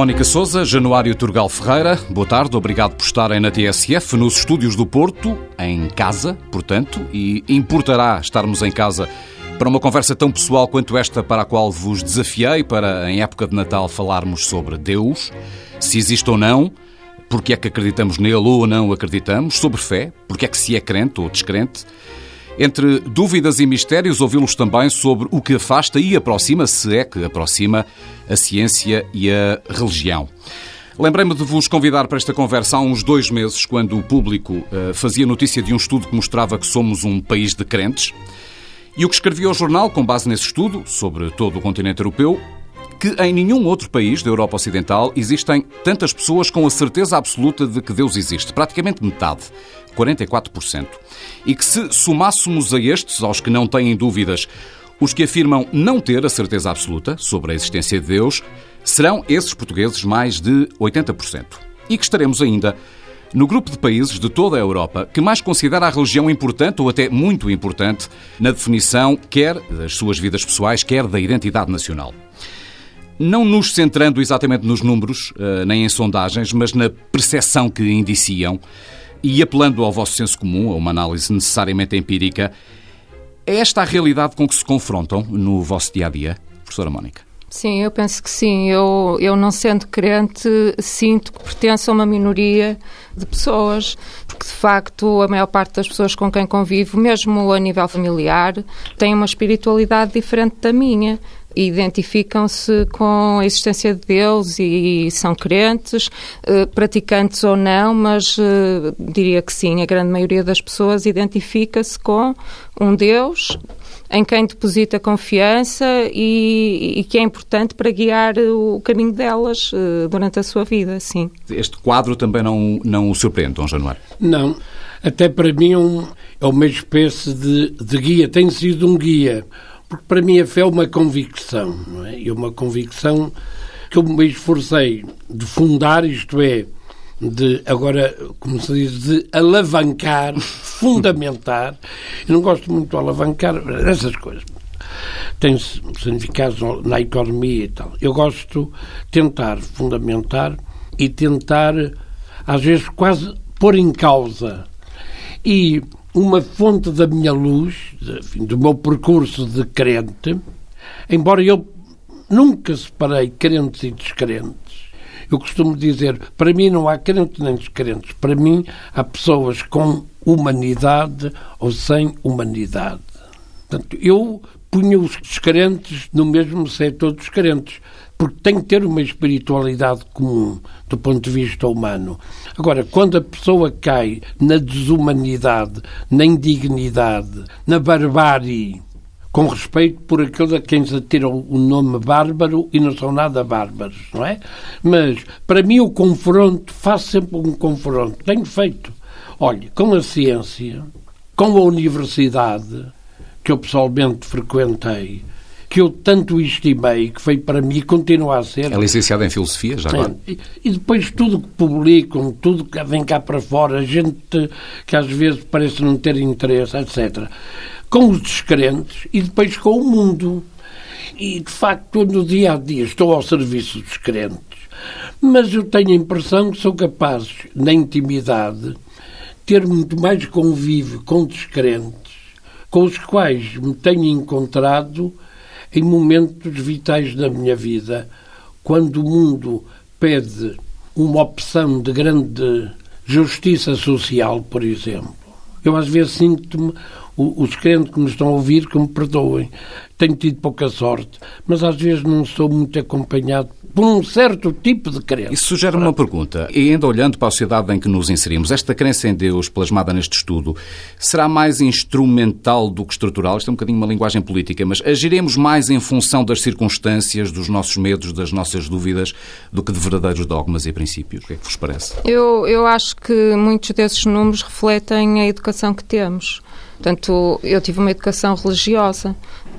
Mónica Souza, Januário Turgal Ferreira, boa tarde, obrigado por estarem na TSF, nos estúdios do Porto, em casa, portanto, e importará estarmos em casa para uma conversa tão pessoal quanto esta para a qual vos desafiei para, em época de Natal, falarmos sobre Deus, se existe ou não, porque é que acreditamos nele ou não acreditamos, sobre fé, porque é que se é crente ou descrente, entre dúvidas e mistérios, ouvi-los também sobre o que afasta e aproxima, se é que aproxima, a ciência e a religião. Lembrei-me de vos convidar para esta conversa há uns dois meses, quando o público uh, fazia notícia de um estudo que mostrava que somos um país de crentes. E o que escrevi ao jornal, com base nesse estudo, sobre todo o continente europeu, que em nenhum outro país da Europa Ocidental existem tantas pessoas com a certeza absoluta de que Deus existe, praticamente metade, 44%. E que se somássemos a estes, aos que não têm dúvidas, os que afirmam não ter a certeza absoluta sobre a existência de Deus, serão esses portugueses mais de 80%. E que estaremos ainda no grupo de países de toda a Europa que mais considera a religião importante ou até muito importante na definição quer das suas vidas pessoais, quer da identidade nacional não nos centrando exatamente nos números, eh, nem em sondagens, mas na percepção que indiciam e apelando ao vosso senso comum, a uma análise necessariamente empírica, é esta a realidade com que se confrontam no vosso dia a dia, professora Mónica? Sim, eu penso que sim. Eu, eu não sendo crente, sinto que pertenço a uma minoria de pessoas, porque de facto a maior parte das pessoas com quem convivo, mesmo a nível familiar, tem uma espiritualidade diferente da minha identificam-se com a existência de Deus e são crentes, eh, praticantes ou não, mas eh, diria que sim, a grande maioria das pessoas identifica-se com um Deus em quem deposita confiança e, e, que é importante para guiar o caminho delas uh, durante a sua vida, sim. Este quadro também não, não o surpreende, Dom Januário? Não. Até para mim é, um, é uma espécie de, de guia, tem sido um guia porque para mim a fé é uma convicção, não é? E é uma convicção que eu me esforcei de fundar, isto é, de, agora, como se diz, de alavancar, fundamentar. Eu não gosto muito de alavancar essas coisas. Tem significados na economia e tal. Eu gosto de tentar fundamentar e tentar, às vezes, quase pôr em causa. E uma fonte da minha luz, enfim, do meu percurso de crente, embora eu nunca separei crentes e descrentes. Eu costumo dizer, para mim não há crentes nem descrentes. Para mim há pessoas com humanidade ou sem humanidade. Portanto, eu punha os descrentes no mesmo setor dos crentes porque tem que ter uma espiritualidade comum do ponto de vista humano. Agora, quando a pessoa cai na desumanidade, na indignidade, na barbárie, com respeito por aqueles a quem se atira o nome bárbaro e não são nada bárbaros, não é? Mas, para mim, o confronto, faço sempre um confronto, tenho feito. Olha, com a ciência, com a universidade, que eu pessoalmente frequentei, que eu tanto estimei, que foi para mim e continua a ser. É licenciado em Filosofia, já agora? É, e depois tudo que publicam, tudo que vem cá para fora, gente que às vezes parece não ter interesse, etc. Com os descrentes e depois com o mundo. E, de facto, no dia a dia estou ao serviço dos crentes. Mas eu tenho a impressão que sou capaz, na intimidade, ter muito mais convívio com descrentes, com os quais me tenho encontrado em momentos vitais da minha vida, quando o mundo pede uma opção de grande justiça social, por exemplo. Eu às vezes sinto-me, os crentes que me estão a ouvir, que me perdoem, tenho tido pouca sorte, mas às vezes não sou muito acompanhado por um certo tipo de crença. Isso sugere uma pergunta. E ainda olhando para a sociedade em que nos inserimos, esta crença em Deus plasmada neste estudo será mais instrumental do que estrutural? Isto é um bocadinho uma linguagem política, mas agiremos mais em função das circunstâncias, dos nossos medos, das nossas dúvidas, do que de verdadeiros dogmas e princípios? O que é que vos parece? Eu, eu acho que muitos desses números refletem a educação que temos. Portanto, eu tive uma educação religiosa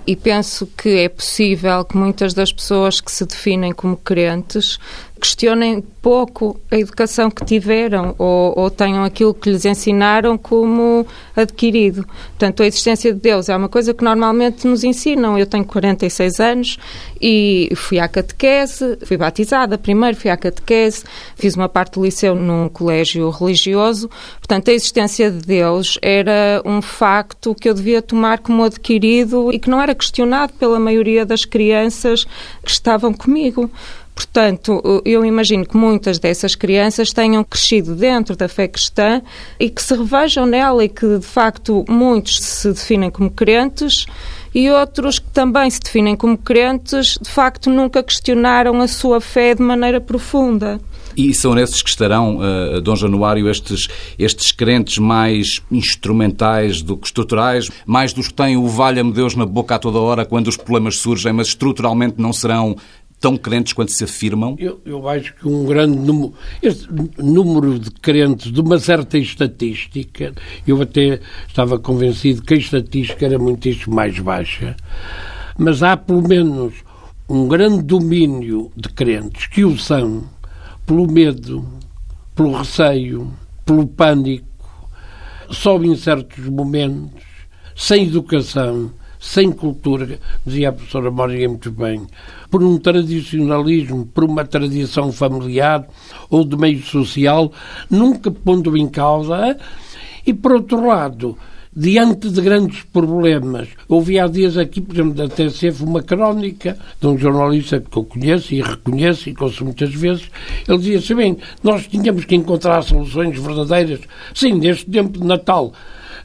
e penso que é possível que muitas das pessoas que se definem como crentes questionem pouco a educação que tiveram ou, ou, tenham aquilo que lhes ensinaram como adquirido. Portanto, a existência de Deus é uma coisa que normalmente nos ensinam. Eu tenho 46 anos e fui à catequese, fui batizada primeiro, fui à catequese, fiz uma parte do liceu num colégio religioso. Portanto, a existência de Deus era um facto que eu devia tomar como adquirido e que não era questionado pela maioria das crianças que estavam comigo. Portanto, eu imagino que muitas dessas crianças tenham crescido dentro da fé cristã e que se revejam nela e que, de facto, muitos se definem como crentes e outros que também se definem como crentes, de facto, nunca questionaram a sua fé de maneira profunda. E são nesses que estarão, uh, Dom Januário, estes, estes crentes mais instrumentais do que estruturais, mais dos que têm o valha-me Deus na boca a toda hora quando os problemas surgem, mas estruturalmente não serão tão crentes quanto se afirmam? Eu, eu acho que um grande número, este número de crentes, de uma certa estatística, eu até estava convencido que a estatística era muitíssimo mais baixa, mas há pelo menos um grande domínio de crentes que o são pelo medo, pelo receio, pelo pânico, só em certos momentos, sem educação, sem cultura, dizia a professora Mónica muito bem, por um tradicionalismo, por uma tradição familiar ou de meio social, nunca pondo em causa, e por outro lado, diante de grandes problemas. Ouvi há dias aqui, por exemplo, da TCF, uma crónica de um jornalista que eu conheço e reconheço e conheço muitas vezes. Ele dizia assim: bem, nós tínhamos que encontrar soluções verdadeiras. Sim, neste tempo de Natal.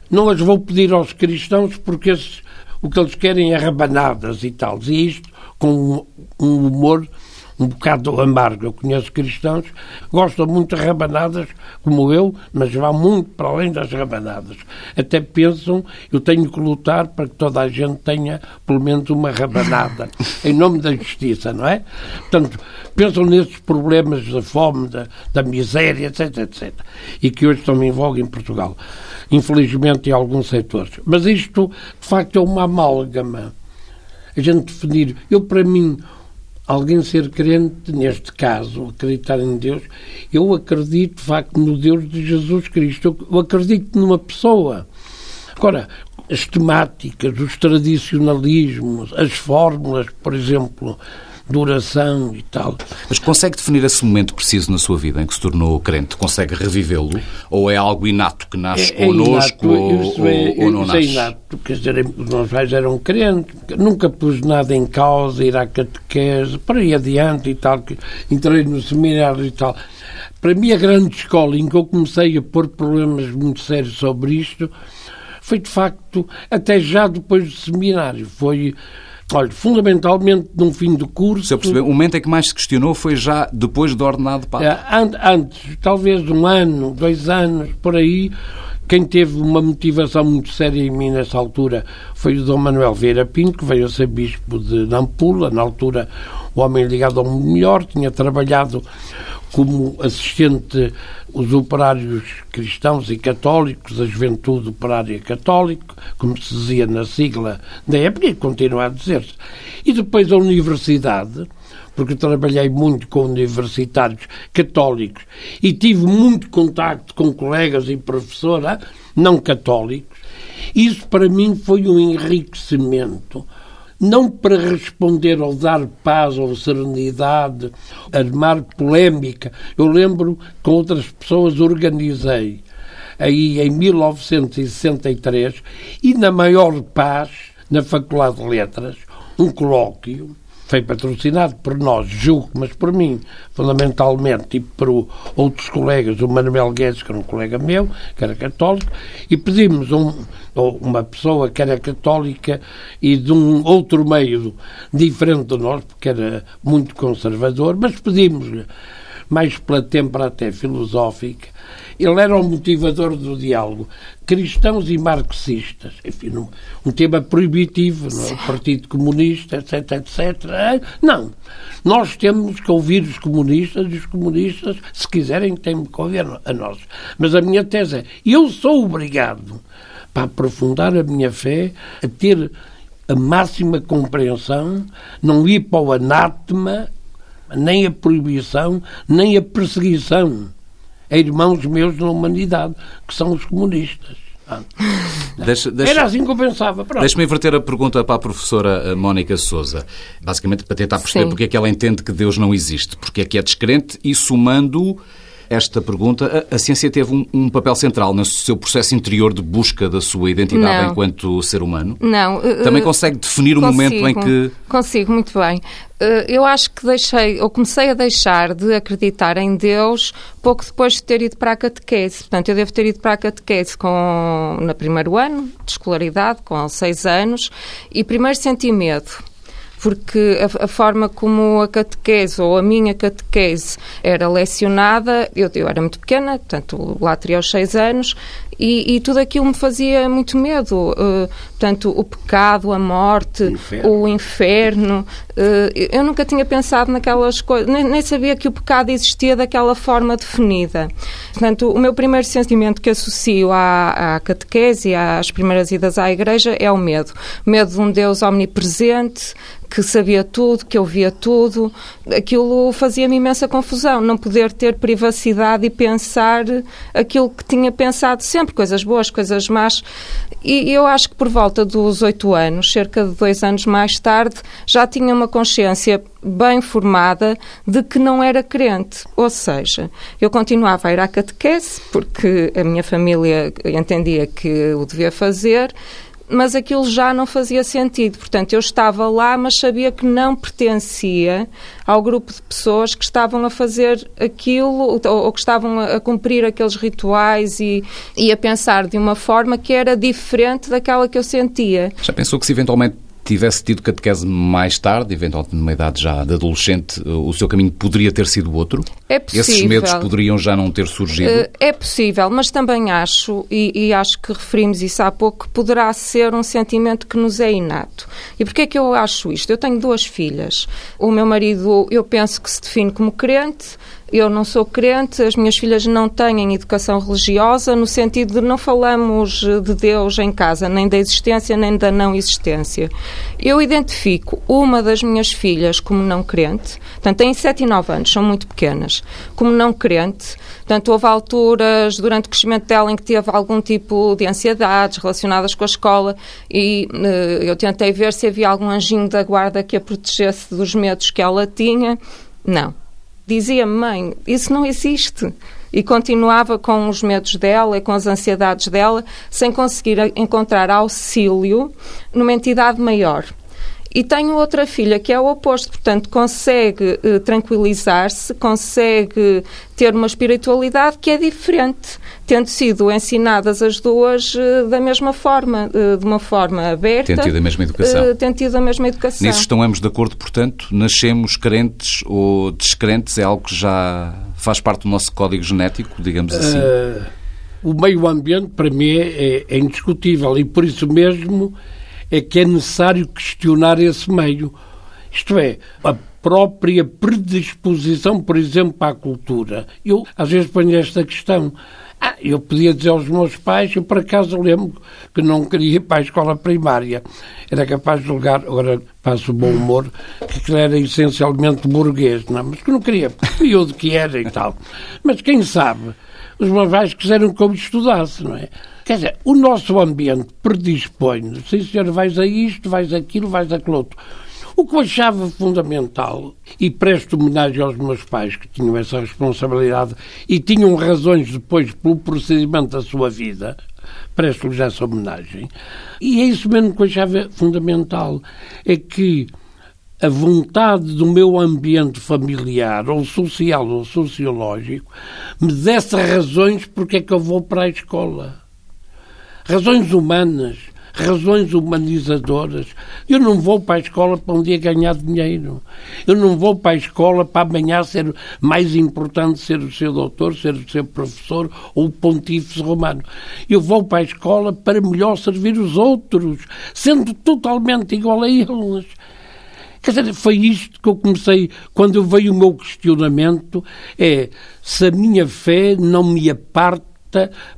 Não as vou pedir aos cristãos porque esses o que eles querem é rabanadas e tal. E isto com um humor um bocado amargo. Eu conheço cristãos gostam muito de rabanadas, como eu, mas vão muito para além das rabanadas. Até pensam, eu tenho que lutar para que toda a gente tenha pelo menos uma rabanada, em nome da justiça, não é? Portanto, pensam nesses problemas da fome, da, da miséria, etc, etc. E que hoje estão em voga em Portugal infelizmente, em alguns setores. Mas isto, de facto, é uma amálgama. A gente definir. Eu, para mim, alguém ser crente, neste caso, acreditar em Deus, eu acredito, de facto, no Deus de Jesus Cristo. Eu acredito numa pessoa. Agora, as temáticas, os tradicionalismos, as fórmulas, por exemplo, duração e tal. Mas consegue definir esse momento preciso na sua vida em que se tornou crente? Consegue revivê-lo? Ou é algo inato que nasce é, é connosco inato, ou, é, ou, não é nasce? É inato, quer dizer, os meus pais eram crentes, nunca pus nada em causa, ir à catequese, para ir adiante e tal, que entrei no seminário e tal. Para mim, a grande escola em que eu comecei a pôr problemas muito sérios sobre isto foi, de facto, até já depois do seminário. Foi Olha, fundamentalmente num fim de curso. Se eu perceber, o momento em que mais se questionou foi já depois do ordenado padre? É, antes, talvez um ano, dois anos, por aí. Quem teve uma motivação muito séria em mim nessa altura foi o Dom Manuel Vieira Pinto, que veio a ser bispo de Nampula, na altura o homem ligado ao melhor, tinha trabalhado como assistente os operários cristãos e católicos, a juventude operária católica, como se dizia na sigla da época e continua a dizer-se. E depois a universidade, porque trabalhei muito com universitários católicos e tive muito contacto com colegas e professora não católicos. Isso para mim foi um enriquecimento não para responder ou dar paz ou serenidade, armar polémica. Eu lembro que outras pessoas organizei aí em 1963 e na maior paz, na Faculdade de Letras, um colóquio foi patrocinado por nós, julgo, mas por mim, fundamentalmente, e por outros colegas, o Manuel Guedes, que era um colega meu, que era católico, e pedimos um, uma pessoa que era católica e de um outro meio diferente de nós, porque era muito conservador, mas pedimos-lhe mais pela tempra até filosófica, ele era o motivador do diálogo. Cristãos e marxistas. Enfim, um, tema proibitivo, não é? O Partido Comunista, etc, etc. Não. Nós temos que ouvir os comunistas e os comunistas, se quiserem, têm que ouvir a nós. Mas a minha tese é: eu sou obrigado, para aprofundar a minha fé, a ter a máxima compreensão, não ir para o anátema, nem a proibição, nem a perseguição a irmãos meus na humanidade, que são os comunistas. Deixa, deixa, Era assim que eu pensava. Deixa-me inverter a pergunta para a professora eh, Mónica Souza. Basicamente para tentar perceber Sim. porque é que ela entende que Deus não existe, porque é que é descrente e somando esta pergunta, a, a ciência teve um, um, papel central no seu processo interior de busca da sua identidade não. enquanto ser humano? Não. Uh, Também consegue definir o consigo, momento em que. Consigo, muito bem. Uh, eu acho que deixei, ou comecei a deixar de acreditar em Deus pouco depois de ter ido para a catequese. Portanto, eu devo ter ido para a catequese com, no primeiro ano de escolaridade, com seis anos, e primeiro senti medo porque a, a, forma como a catequese ou a minha catequese era lecionada, eu, eu era muito pequena, portanto lá teria os seis anos, e, e, tudo aquilo me fazia muito medo. Uh, portanto, o pecado, a morte, o inferno. O inferno uh, eu nunca tinha pensado naquelas coisas, nem, nem, sabia que o pecado existia daquela forma definida. Portanto, o meu primeiro sentimento que associo à, à catequese, às primeiras idas à igreja, é o medo. Medo de um Deus omnipresente, que sabia tudo, que ouvia tudo. Aquilo fazia-me imensa confusão, não poder ter privacidade e pensar aquilo que tinha pensado sempre, coisas boas, coisas más. E eu acho que por volta dos oito anos, cerca de dois anos mais tarde, já tinha uma consciência bem formada de que não era crente. Ou seja, eu continuava a ir à catequese, porque a minha família entendia que o devia fazer, mas aquilo já não fazia sentido. Portanto, eu estava lá, mas sabia que não pertencia ao grupo de pessoas que estavam a fazer aquilo ou, que estavam a, cumprir aqueles rituais e, e a pensar de uma forma que era diferente daquela que eu sentia. Já pensou que se eventualmente tivesse tido catequese mais tarde, eventualmente numa idade já de adolescente, o seu caminho poderia ter sido outro? É possível. Esses medos poderiam já não ter surgido? Eh, é possível, mas também acho, e, e acho que referimos isso há pouco, que poderá ser um sentimento que nos é inato. E porquê é que eu acho isto? Eu tenho duas filhas. O meu marido, eu penso que se define como crente, eu não sou crente, as minhas filhas não têm educação religiosa, no sentido de não falamos de Deus em casa, nem da existência, nem da não existência. Eu identifico uma das minhas filhas como não crente, portanto, tem 7 e 9 anos, são muito pequenas, como não crente. Portanto, houve alturas durante o crescimento dela em que teve algum tipo de ansiedades relacionadas com a escola e uh, eu tentei ver se havia algum anjinho da guarda que a protegesse dos medos que ela tinha. Não dizia-me, mãe, isso não existe. E continuava com os medos dela e com as ansiedades dela, sem conseguir encontrar auxílio numa entidade maior. E tenho outra filha que é o oposto, portanto, consegue eh, tranquilizar-se, consegue ter uma espiritualidade que é diferente, tendo sido ensinadas as duas eh, da mesma forma, eh, de uma forma aberta. Tendo tido a mesma educação. Tendo tido a mesma educação. Nisso estão ambos de acordo, portanto, nascemos crentes ou descrentes, é algo que já faz parte do nosso código genético, digamos assim? Uh, o meio ambiente, para mim, é, é indiscutível e por isso mesmo é que é necessário questionar esse meio. Isto é, a própria predisposição, por exemplo, a cultura. Eu, às vezes, ponho esta questão. Ah, eu podia dizer aos meus pais, eu por acaso lembro que não queria ir para a escola primária. Era capaz de julgar, agora passo o bom humor, que era essencialmente burguês, não, mas que não queria, de que era e tal. Mas quem sabe, os meus pais quiseram que eu estudasse, não é? Quer dizer, o nosso ambiente predispõe, sim senhor, vais a isto, vais aquilo, vais aquilo outro. O que eu achava fundamental, e presto homenagem aos meus pais que tinham essa responsabilidade e tinham razões depois pelo procedimento da sua vida, presto-lhes essa homenagem, e é isso mesmo que eu achava fundamental, é que a vontade do meu ambiente familiar, ou social ou sociológico, me desse razões porque é que eu vou para a escola razões humanas, razões humanizadoras. Eu não vou para a escola para um dia ganhar dinheiro. Eu não vou para a escola para amanhã ser mais importante ser o seu doutor, ser o seu professor ou pontífice romano. Eu vou para a escola para melhor servir os outros, sendo totalmente igual a eles. Quer dizer, foi isto que eu comecei, quando veio o meu questionamento, é se a minha fé não me honesta,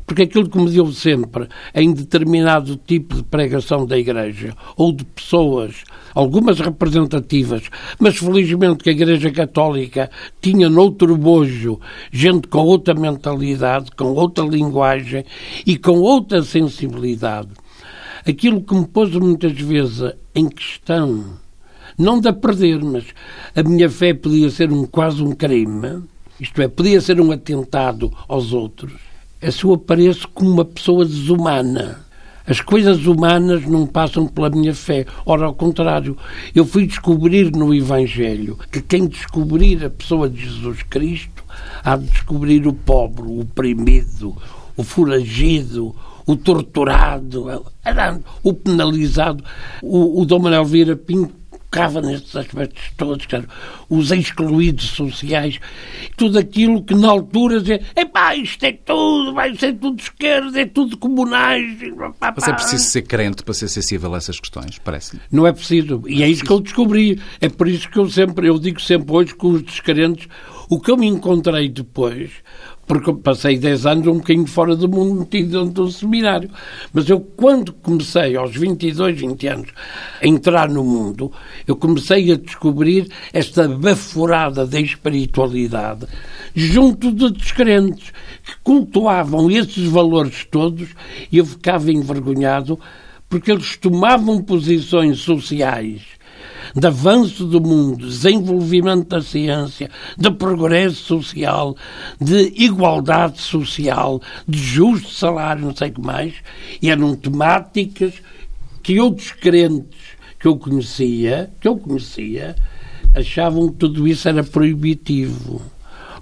porque aquilo que me deu sempre em determinado tipo de pregação da Igreja, ou de pessoas, algumas representativas, mas felizmente que a Igreja Católica tinha noutro bojo gente com outra mentalidade, com outra linguagem e com outra sensibilidade. Aquilo que me pôs muitas vezes em questão, não de perder, mas a minha fé podia ser um, quase um crime, isto é, podia ser um atentado aos outros, se eu apareço como uma pessoa desumana. As coisas humanas não passam pela minha fé. Ora, ao contrário, eu fui descobrir no Evangelho que quem descobrir a pessoa de Jesus Cristo há de descobrir o pobre, o oprimido, o foragido, o torturado, o penalizado. O, o Dom Manuel Vieira Pinto tocava nestes aspectos todos, claro, os excluídos sociais, tudo aquilo que na altura dizia, epá, isto é tudo, vai ser tudo esquerda, é tudo comunais. Pá, Mas é preciso ser crente para ser sensível a essas questões, parece-lhe. Não é preciso, e é, é isso que eu descobri. É por isso que eu sempre, eu digo sempre hoje que os descrentes, o que eu me encontrei depois porque passei 10 anos um bocadinho fora do mundo metido dentro do seminário. Mas eu, quando comecei, aos 22, 20 anos, a entrar no mundo, eu comecei a descobrir esta baforada da espiritualidade junto de descrentes que cultuavam esses valores todos e eu ficava envergonhado porque eles tomavam posições sociais de avanço do mundo, desenvolvimento da ciência, de progresso social, de igualdade social, de justo salário, não sei o que mais, e eram temáticas que outros crentes que eu conhecia, que eu conhecia, achavam que tudo isso era proibitivo.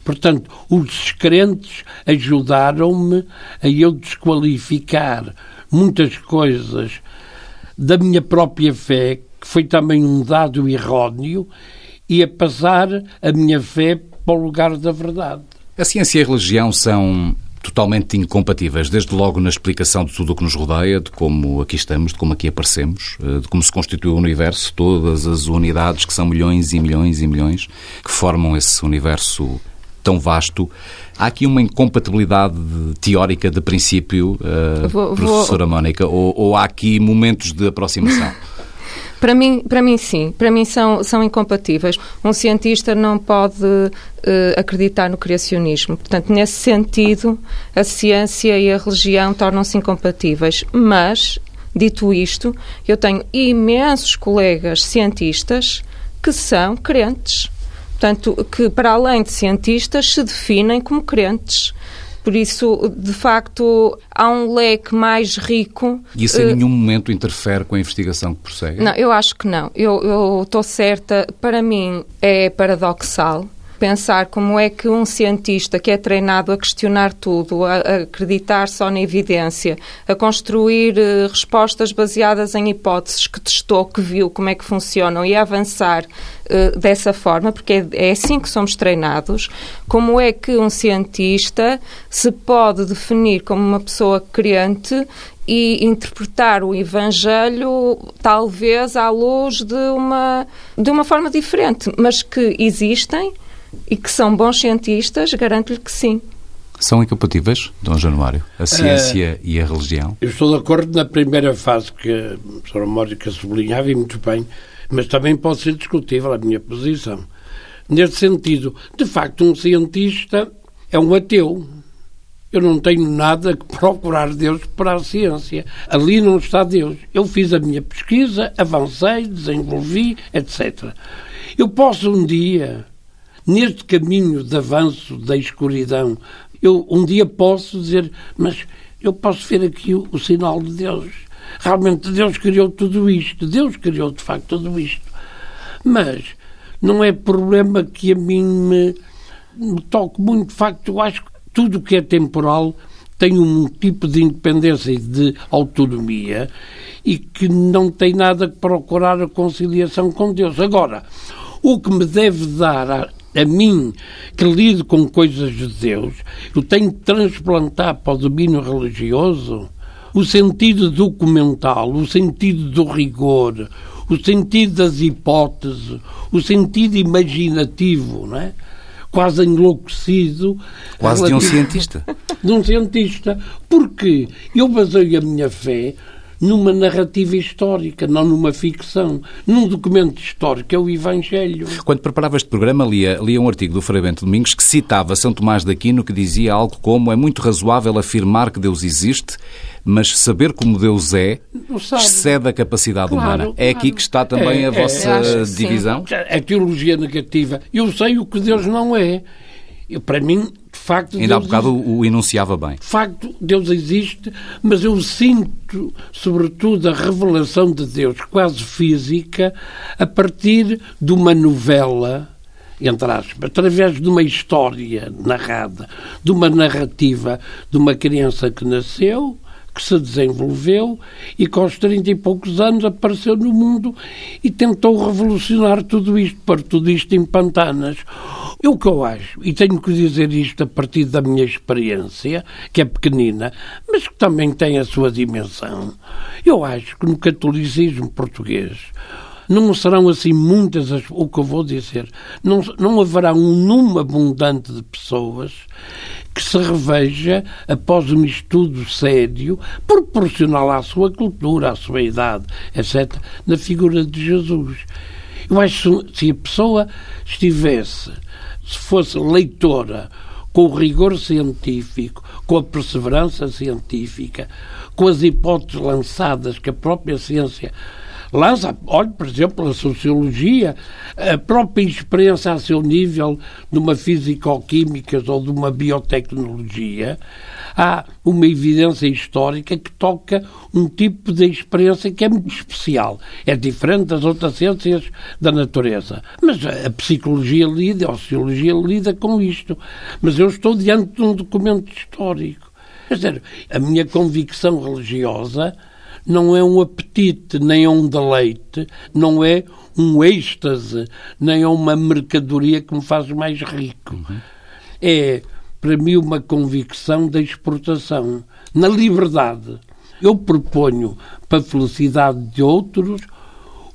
Portanto, os crentes ajudaram-me a eu desqualificar muitas coisas da minha própria fé que foi também um dado erróneo, e a passar a minha fé para o lugar da verdade. A ciência e a religião são totalmente incompatíveis, desde logo na explicação de tudo o que nos rodeia, de como aqui estamos, de como aqui aparecemos, eh, de como se constitui o universo, todas as unidades que são milhões e milhões e milhões que formam esse universo tão vasto. Há aqui uma incompatibilidade teórica de princípio, uh, vou, professora vou... Mónica, ou, ou há aqui momentos de aproximação? Para mim, para mim sim. Para mim são, são incompatíveis. Um cientista não pode uh, acreditar no criacionismo. Portanto, nesse sentido, a ciência e a religião tornam-se incompatíveis. Mas, dito isto, eu tenho imensos colegas cientistas que são crentes. Portanto, que para além de cientistas se definem como crentes. Por isso, de facto, há um leque mais rico. E isso em uh, nenhum momento interfere com a investigação que prossegue? Não, eu acho que não. Eu estou certa. Para mim, é paradoxal pensar como é que um cientista que é treinado a questionar tudo, a, acreditar só na evidência, a construir uh, respostas baseadas em hipóteses que testou, que viu como é que funcionam e avançar uh, dessa forma, porque é, é assim que somos treinados, como é que um cientista se pode definir como uma pessoa crente e interpretar o Evangelho talvez à luz de uma, de uma forma diferente, mas que existem e que são bons cientistas, garanto-lhe que sim. São incompatíveis, Dom Januário, a ciência uh, e a religião? Eu estou de acordo na primeira fase que a professora Mónica sublinhava, e muito bem, mas também pode ser discutível a minha posição. Nesse sentido, de facto, um cientista é um ateu. Eu não tenho nada que procurar Deus para a ciência. Ali não está Deus. Eu fiz a minha pesquisa, avancei, desenvolvi, etc. Eu posso um dia neste caminho de avanço da escuridão, eu um dia posso dizer, mas eu posso ver aqui o, o sinal de Deus. Realmente Deus criou tudo isto. Deus criou de facto tudo isto. Mas não é problema que a mim me, me toque muito. De facto, eu acho que tudo que é temporal tem um tipo de independência e de autonomia e que não tem nada que procurar a conciliação com Deus. Agora, o que me deve dar a mim, que lido com coisas de Deus, eu tenho que transplantar para o domínio religioso o sentido documental, o sentido do rigor, o sentido das hipóteses, o sentido imaginativo, não é? quase enlouquecido. Quase de um cientista. de um cientista. Porque eu baseio a minha fé numa narrativa histórica, não numa ficção. Num documento histórico é o Evangelho. Quando preparava este programa, lia, lia um artigo do Frei Bento Domingos que citava São Tomás de Aquino, que dizia algo como é muito razoável afirmar que Deus existe, mas saber como Deus é excede a capacidade claro, humana. É claro. aqui que está também é, a vossa é, divisão? A teologia negativa. Eu sei o que Deus não é. Eu, para mim, facto. Ainda Deus há bocado existe. o enunciava bem. De facto, Deus existe, mas eu sinto, sobretudo, a revelação de Deus quase física a partir de uma novela entre aspas, através de uma história narrada, de uma narrativa de uma criança que nasceu, que se desenvolveu e que aos 30 e poucos anos apareceu no mundo e tentou revolucionar tudo isto, pôr tudo isto em pantanas. Eu que eu acho, e tenho que dizer isto a partir da minha experiência, que é pequenina, mas que também tem a sua dimensão, eu acho que no catolicismo português não serão assim muitas as, o que eu vou dizer. Não, não haverá um número abundante de pessoas que se reveja, após um estudo sério, proporcional à sua cultura, à sua idade, etc., na figura de Jesus. Eu acho que se a pessoa estivesse, se fosse leitora, com o rigor científico, com a perseverança científica, com as hipóteses lançadas que a própria ciência lança, olhe, por exemplo, a sociologia, a própria experiência a seu nível de uma físico-química ou de uma biotecnologia, há uma evidência histórica que toca um tipo de experiência que é muito especial. É diferente das outras ciências da natureza. Mas a psicologia lida, a sociologia lida com isto. Mas eu estou diante de um documento histórico. Quer dizer, a minha convicção religiosa não é um apetite, nem é um deleite, não é um êxtase, nem é uma mercadoria que me faz mais rico. Uhum. É, para mim, uma convicção da exportação, na liberdade. Eu proponho para a felicidade de outros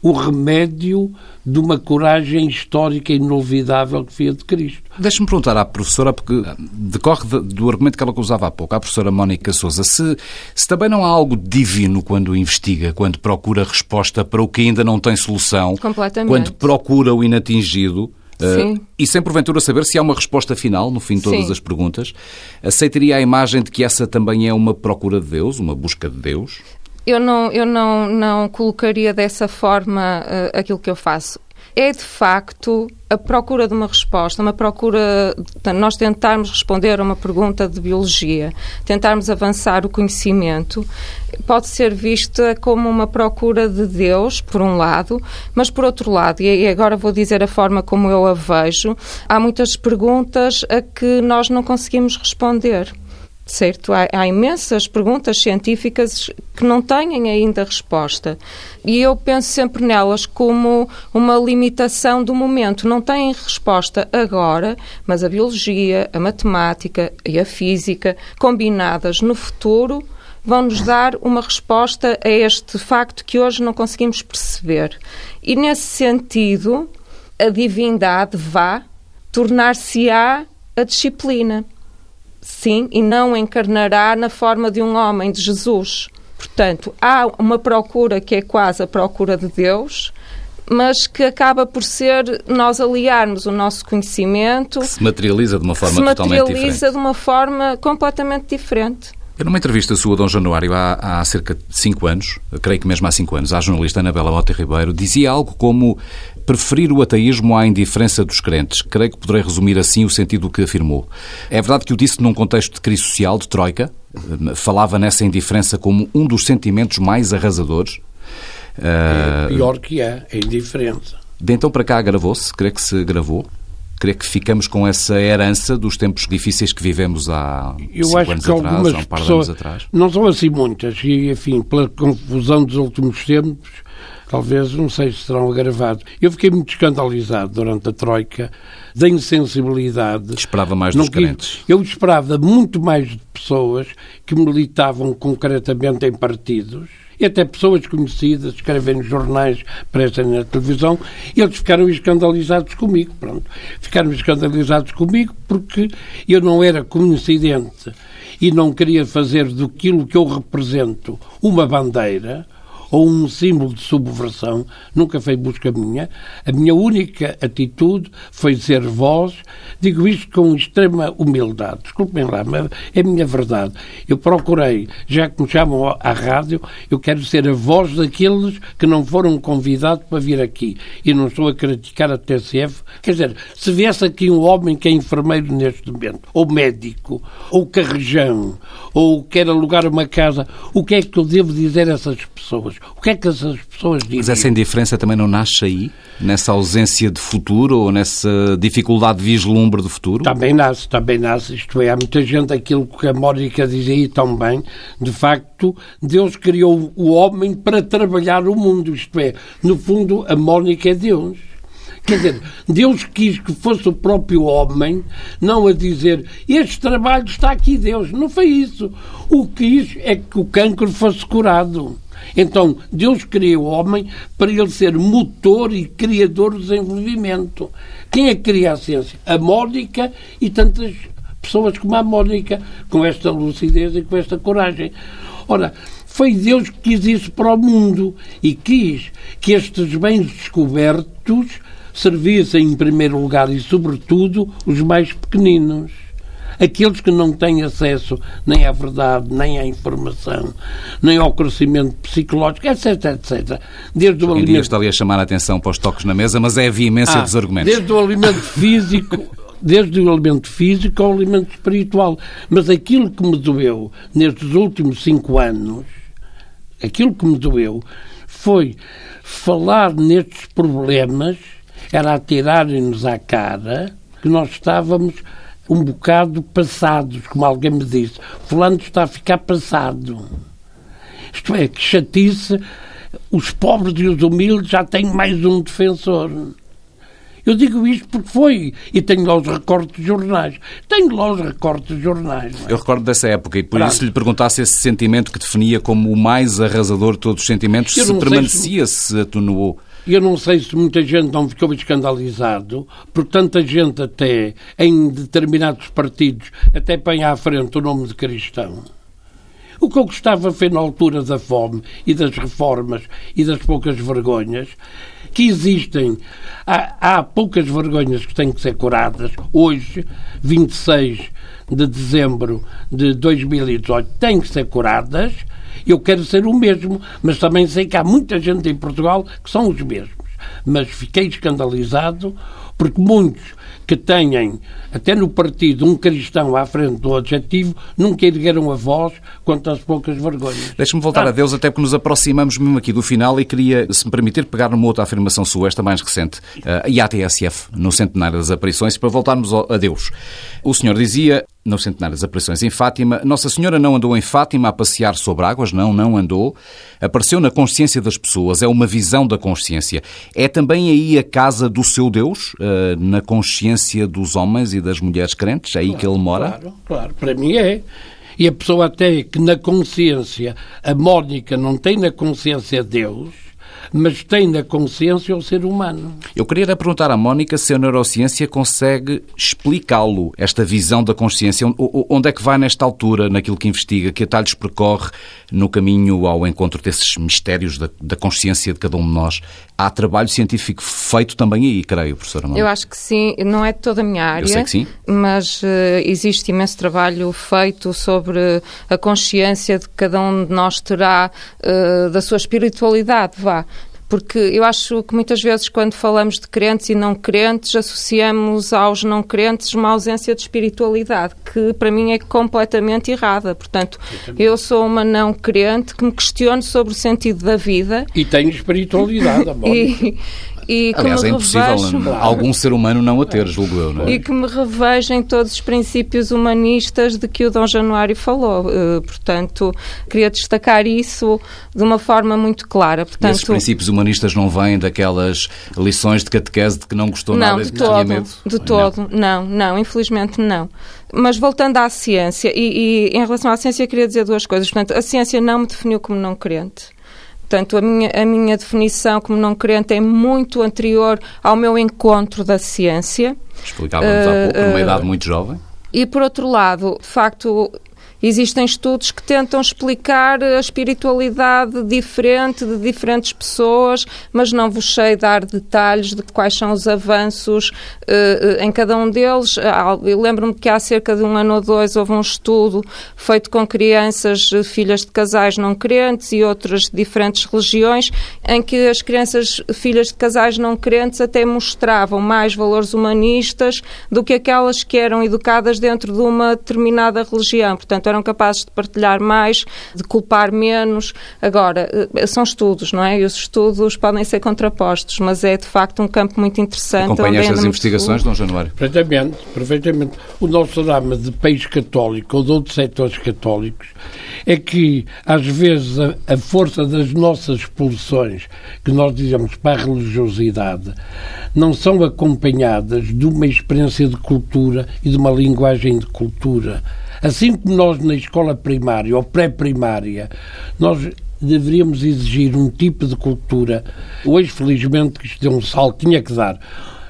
o remédio de uma coragem histórica inolvidável que foi a de Cristo. Deixe-me perguntar à professora, porque decorre do argumento que ela usava há pouco, à professora Mónica Souza, se, se também não há algo divino quando investiga, quando procura resposta para o que ainda não tem solução, quando procura o inatingido, Uh, e sem porventura saber se há uma resposta final no fim de todas Sim. as perguntas, aceitaria a imagem de que essa também é uma procura de Deus, uma busca de Deus? Eu não, eu não, não colocaria dessa forma uh, aquilo que eu faço. É de facto a procura de uma resposta, uma procura de nós tentarmos responder a uma pergunta de biologia, tentarmos avançar o conhecimento, pode ser vista como uma procura de Deus, por um lado, mas por outro lado, e agora vou dizer a forma como eu a vejo, há muitas perguntas a que nós não conseguimos responder certo? Há, há, imensas perguntas científicas que não têm ainda resposta. E eu penso sempre nelas como uma limitação do momento. Não têm resposta agora, mas a biologia, a matemática e a física, combinadas no futuro, vão nos dar uma resposta a este facto que hoje não conseguimos perceber. E nesse sentido, a divindade vá tornar-se-á a disciplina sim, e não encarnará na forma de um homem, de Jesus. Portanto, há uma procura que é quase a procura de Deus, mas que acaba por ser nós aliarmos o nosso conhecimento. Que se materializa de uma forma totalmente diferente. Se materializa de uma forma completamente diferente. Eu, numa entrevista sua, Dom Januário, há, há cerca de cinco anos, creio que mesmo há cinco anos, à jornalista Anabela Mota Ribeiro, dizia algo como preferir o ateísmo à indiferença dos crentes. Creio que poderei resumir assim o sentido do que afirmou. É verdade que o disse num contexto de crise social, de troika, falava nessa indiferença como um dos sentimentos mais arrasadores. É pior que é, a indiferença. De então para cá gravou-se? Creio que se gravou? Creio que ficamos com essa herança dos tempos difíceis que vivemos há Eu cinco anos atrás, há um par pessoas, de anos atrás. Não são assim muitas, e enfim, pela confusão dos últimos tempos, talvez, não sei se serão agravados. Eu fiquei muito escandalizado durante a Troika da insensibilidade. Esperava mais dos crentes. Eu esperava muito mais de pessoas que militavam concretamente em partidos e até pessoas conhecidas, escrevem nos jornais, prestem na televisão, eles ficaram escandalizados comigo, pronto. Ficaram escandalizados comigo porque eu não era coincidente e não queria fazer do que eu represento uma bandeira, ou um símbolo de subversão, nunca foi busca minha. A minha única atitude foi ser voz. Digo isto com extrema humildade. Desculpem lá, mas é a minha verdade. Eu procurei, já que me chamam à rádio, eu quero ser a voz daqueles que não foram convidados para vir aqui. E não estou a criticar a TCF. Quer dizer, se viesse aqui um homem que é enfermeiro neste momento, ou médico, ou carrejão, ou quer alugar uma casa, o que é que eu devo dizer a essas pessoas? O que é que essas pessoas dizem? Mas essa indiferença também não nasce aí? Nessa ausência de futuro ou nessa dificuldade de vislumbre do futuro? Também nasce, também nasce. Isto é, há muita gente, aquilo que a Mónica dizia aí tão bem, de facto, Deus criou o homem para trabalhar o mundo. Isto é, no fundo, a Mónica é Deus. Quer dizer, Deus quis que fosse o próprio homem, não a dizer este trabalho está aqui, Deus. Não foi isso. O que quis é que o cancro fosse curado. Então, Deus criou o homem para ele ser motor e criador do desenvolvimento. Quem é que cria a ciência? A Mónica e tantas pessoas como a Mónica, com esta lucidez e com esta coragem. Ora, foi Deus que quis isso para o mundo e quis que estes bens descobertos servissem, em primeiro lugar e, sobretudo, os mais pequeninos aqueles que não têm acesso nem à verdade, nem à informação, nem ao crescimento psicológico, etc, etc. Desde o alimento... está ali a chamar a atenção para os toques na mesa, mas é a veemência ah, dos argumentos. Desde o alimento físico desde o alimento físico ao alimento espiritual. Mas aquilo que me doeu nestes últimos cinco anos, aquilo que me doeu foi falar nestes problemas, era atirarem-nos à cara que nós estávamos um bocado passados, como alguém me disse. Fulano está a ficar passado. Isto é, que chatice, os pobres e os humildes já têm mais um defensor. Eu digo isto porque foi. E tenho lá os recortes de jornais. Tenho lá os recortes de jornais. É? Eu recordo dessa época e por Pronto. isso lhe perguntasse esse sentimento que definia como o mais arrasador de todos os sentimentos, se permanecia, se... se atenuou. Eu não sei se muita gente não ficou escandalizado, porque tanta gente até, em determinados partidos, até põe à frente o nome de cristão. O que eu gostava foi na altura da fome e das reformas e das poucas vergonhas, que existem. Há, há poucas vergonhas que têm que ser curadas. Hoje, 26 de dezembro de 2018, têm que ser curadas eu quero ser o mesmo, mas também sei que há muita gente em Portugal que são os mesmos. Mas fiquei escandalizado porque muitos que têm, até no partido, um cristão à frente do adjetivo, nunca ergueram a voz quanto às poucas vergonhas. Deixe-me voltar ah. a Deus, até porque nos aproximamos mesmo aqui do final e queria, se me permitir, pegar numa outra afirmação sua, esta mais recente, uh, e a TSF, no centenário das aparições, para voltarmos a Deus. O senhor dizia, no centenário das aparições em Fátima, Nossa Senhora não andou em Fátima a passear sobre águas, não, não andou. Apareceu na consciência das pessoas, é uma visão da consciência. É também aí a casa do seu Deus, uh, na consciência dos homens e das mulheres crentes, é aí claro, que ele mora? Claro, claro, para mim é. E a pessoa até que na consciência, a Mónica não tem na consciência Deus, mas tem na consciência o ser humano. Eu queria perguntar à Mónica se a neurociência consegue explicá-lo, esta visão da consciência. Onde é que vai nesta altura, naquilo que investiga? Que atalhos percorre no caminho ao encontro desses mistérios da, da consciência de cada um de nós? Há trabalho científico feito também aí, creio, professora Mónica. Eu acho que sim. Não é toda a minha área. Eu sei que sim. Mas uh, existe imenso trabalho feito sobre a consciência de que cada um de nós terá uh, da sua espiritualidade, vá porque eu acho que muitas vezes quando falamos de crentes e não crentes associamos aos não crentes uma ausência de espiritualidade que para mim é completamente errada. Portanto, eu sou uma não crente que me questiono sobre o sentido da vida. E tenho espiritualidade, amor. e, e Aliás, é impossível revejo... algum ser humano não a ter, julgo eu. Não é? E que me revejo em todos os princípios humanistas de que o Dom Januário falou. Uh, portanto, queria destacar isso de uma forma muito clara. Portanto, e esses princípios humanistas não vêm daquelas lições de catequese de que não gostou não, nada de, de todo, medo? De todo, não, não, infelizmente não. Mas voltando à ciência, e, e em relação à ciência, queria dizer duas coisas. Portanto, a ciência não me definiu como não crente Portanto, a minha, a minha definição como não crente é muito anterior ao meu encontro da ciência. Explicávamos uh, há pouco, numa uh, idade muito jovem. E, por outro lado, de facto, Existem estudos que tentam explicar a espiritualidade diferente de diferentes pessoas, mas não vos sei dar detalhes de quais são os avanços uh, em cada um deles. Lembro-me que há cerca de um ano ou dois houve um estudo feito com crianças filhas de casais não crentes e outras de diferentes religiões, em que as crianças filhas de casais não crentes até mostravam mais valores humanistas do que aquelas que eram educadas dentro de uma determinada religião. Portanto, eram capazes de partilhar mais, de culpar menos. Agora, eh, são estudos, não é? E os estudos podem ser contrapostos, mas é de facto um campo muito interessante. Acompanha estas investigações, Dom Januário? Perfeitamente, perfeitamente. O nosso drama de país católico ou de outros setores católicos é que, às vezes, a, a força das nossas expulsões, que nós dizemos para a religiosidade, não são acompanhadas de uma experiência de cultura e de uma linguagem de cultura. Assim como nós na escola primária ou pré-primária, nós deveríamos exigir um tipo de cultura. Hoje, felizmente, que isto deu um salto, tinha que dar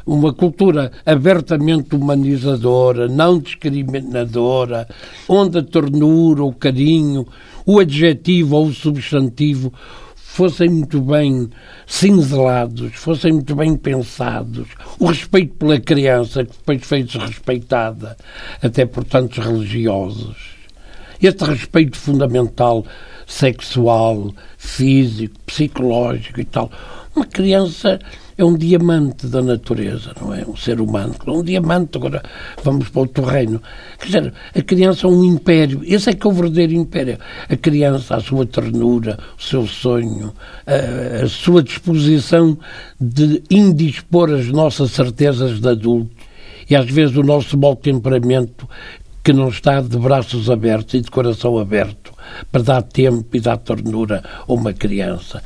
uma cultura abertamente humanizadora, não discriminadora, onde a ternura, o carinho, o adjetivo ou o substantivo fossem muito bem cinzelados, fossem muito bem pensados, o respeito pela criança, que depois foi desrespeitada até por tantos religiosos. Este respeito fundamental, sexual, físico, psicológico e tal. Uma criança é um diamante da natureza, não é? Um ser humano. Um diamante, agora vamos para o terreno. Quer dizer, a criança é um império. Esse é que é o verdadeiro império. A criança, a sua ternura, o seu sonho, a, a sua disposição de indispor as nossas certezas de adulto e às vezes o nosso mau temperamento que não está de braços abertos e de coração aberto para dar tempo e dar ternura a uma criança.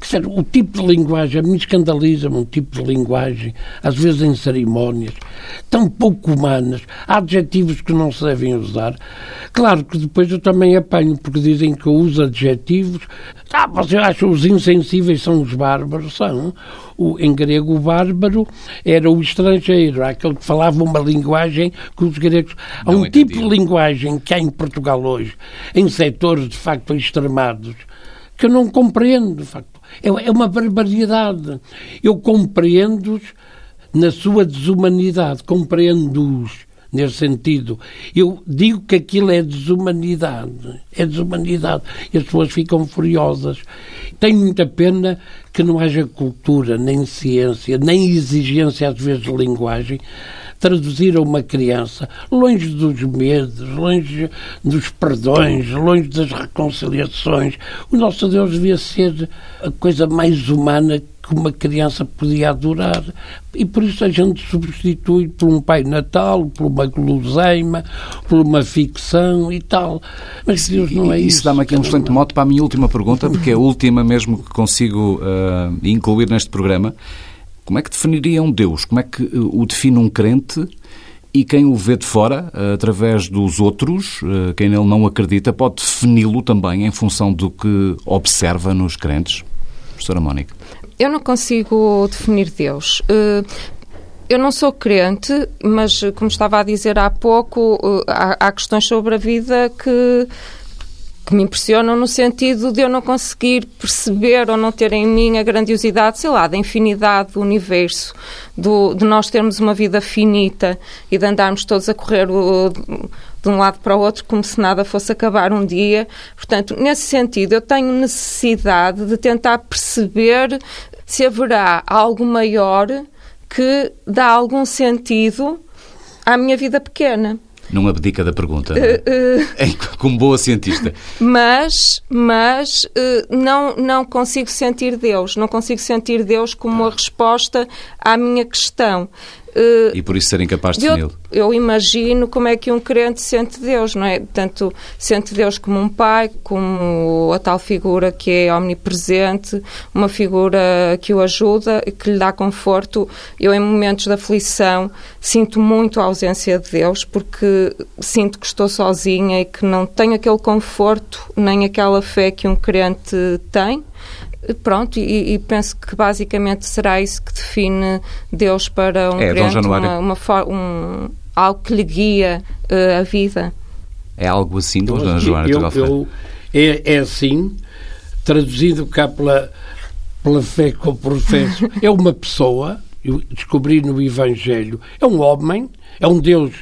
Quer dizer, o tipo de linguagem, me escandaliza-me um tipo de linguagem, às vezes em cerimónias, tão pouco humanas, há adjetivos que não se devem usar. Claro que depois eu também apanho, porque dizem que eu uso adjetivos. Ah, você acha os insensíveis são os bárbaros? São. O, em grego, o bárbaro era o estrangeiro, aquele que falava uma linguagem que os gregos. Há um tipo de linguagem que há em Portugal hoje, em setores de facto extremados, que eu não compreendo, de facto. É, é uma barbaridade. Eu compreendo-os na sua desumanidade, compreendo-os nesse sentido. Eu digo que aquilo é desumanidade. É desumanidade. E as pessoas ficam furiosas. Tenho muita pena que não haja cultura, nem ciência, nem exigência, às vezes, de linguagem traduzir a uma criança, longe dos medos, longe dos perdões, longe das reconciliações. O nosso Deus devia ser a coisa mais humana que uma criança podia adorar. E por isso a gente substitui por um Pai Natal, por uma guloseima, por uma ficção e tal. Mas Deus não é isso. Isso dá-me aqui um excelente mote para a minha última pergunta, porque é a última mesmo que consigo uh, incluir neste programa. Como é que definiria um Deus? Como é que eh, o define um crente? E quem o vê de fora, eh, através dos outros, eh, quem nele não acredita, pode defini-lo também em função do que observa nos crentes? Professora Mónica. Eu não consigo definir Deus. Eu não sou crente, mas, como estava a dizer há pouco, há questões sobre a vida que que me impressionam no sentido de eu não conseguir perceber ou não ter em mim a grandiosidade, sei lá, da infinidade do universo, do, de nós termos uma vida finita e de andarmos todos a correr o, de um lado para o outro como se nada fosse acabar um dia. Portanto, nesse sentido, eu tenho necessidade de tentar perceber se haverá algo maior que dá algum sentido à minha vida pequena. Não abdica da pergunta, uh, uh, como boa cientista. Mas, mas uh, não, não consigo sentir Deus, não consigo sentir Deus como a resposta à minha questão. Uh, e por isso ser incapaz de defini-lo. Eu, eu imagino como é que um crente sente Deus, não é? Tanto sente Deus como um pai, como a tal figura que é omnipresente, uma figura que o ajuda, que lhe dá conforto. Eu, em momentos de aflição, sinto muito a ausência de Deus, porque sinto que estou sozinha e que não tenho aquele conforto nem aquela fé que um crente tem. Pronto, e, e, penso que basicamente será isso que define Deus para um é, crente, uma, uma, um, algo que lhe guia uh, a vida. É algo assim, Dona Joana eu, eu, é, é assim, traduzido cá pela, pela fé que eu professo, é uma pessoa, eu descobri no Evangelho, é um homem, é um Deus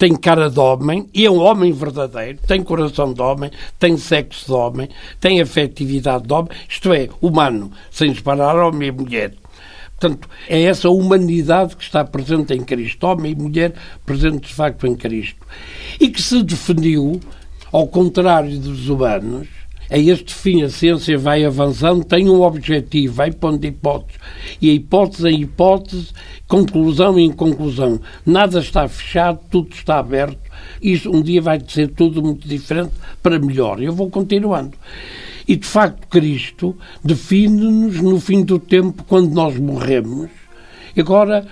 tem cara de homem e é um homem verdadeiro, tem coração de homem, tem sexo de homem, tem afetividade de homem, isto é, humano, sem separar homem e mulher. Portanto, é essa humanidade que está presente em Cristo, homem e mulher presente de facto em Cristo. E que se definiu, ao contrário dos humanos, a este fim a ciência vai avançando, tem um objetivo, vai pondo hipóteses. E hipótese em hipótese, conclusão em conclusão. Nada está fechado, tudo está aberto. Isso um dia vai ser tudo muito diferente para melhor. Eu vou continuando. E de facto, Cristo define-nos no fim do tempo, quando nós morremos. Agora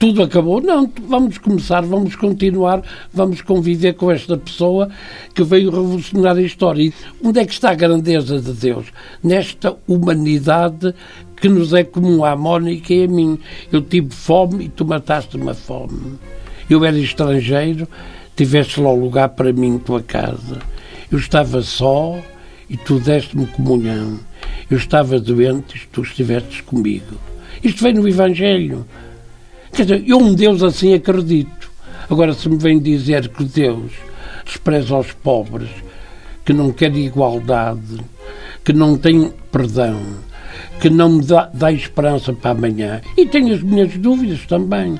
tudo acabou. Não, vamos começar, vamos continuar, vamos conviver com esta pessoa que veio revolucionar a história. E onde é que está a grandeza de Deus? Nesta humanidade que nos é comum à Mónica e a mim. Eu tive fome e tu mataste-me a fome. Eu era estrangeiro, tiveste lá o lugar para mim tua casa. Eu estava só e tu deste-me comunhão. Eu estava doente e tu estivestes comigo. Isto vem no Evangelho. Quer dizer, eu um Deus assim acredito. Agora, se me vem dizer que Deus despreza os pobres, que não quer igualdade, que não tem perdão, que não me dá, dá esperança para amanhã, e tenho as minhas dúvidas também,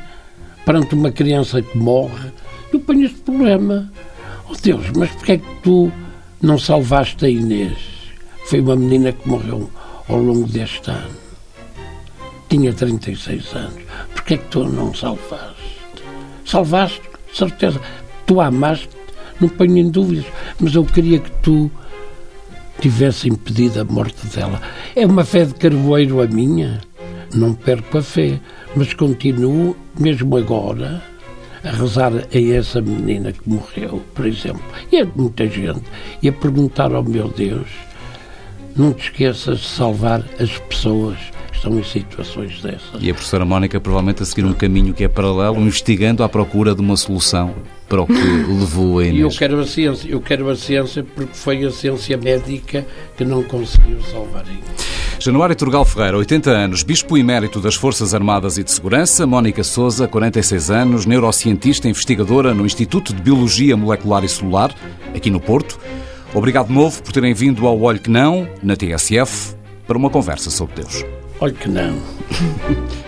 perante uma criança que morre, eu ponho este problema. Oh Deus, mas porquê é que tu não salvaste a Inês? Foi uma menina que morreu ao longo deste ano tinha 36 anos. Porquê é que tu não salvaste? Salvaste, certeza. Tu amaste, não ponho em dúvidas, mas eu queria que tu tivesse impedido a morte dela. É uma fé de carvoeiro a minha. Não perco a fé, mas continuo, mesmo agora, a rezar a essa menina que morreu, por exemplo, e a muita gente, e a perguntar ao meu Deus: não te esqueças de salvar as pessoas estão em situações dessas. E a professora Mónica provavelmente a seguir um caminho que é paralelo, investigando à procura de uma solução para o que levou a Inês. E eu quero a ciência, eu quero a ciência porque foi a ciência médica que não conseguiu salvar a Inês. Januário Turgal Ferreira, 80 anos, Bispo Emérito das Forças Armadas e de Segurança. Mónica Souza, 46 anos, neurocientista investigadora no Instituto de Biologia Molecular e Celular, aqui no Porto. Obrigado de novo por terem vindo ao Olho Que Não, na TSF, para uma conversa sobre Deus. Olha que não.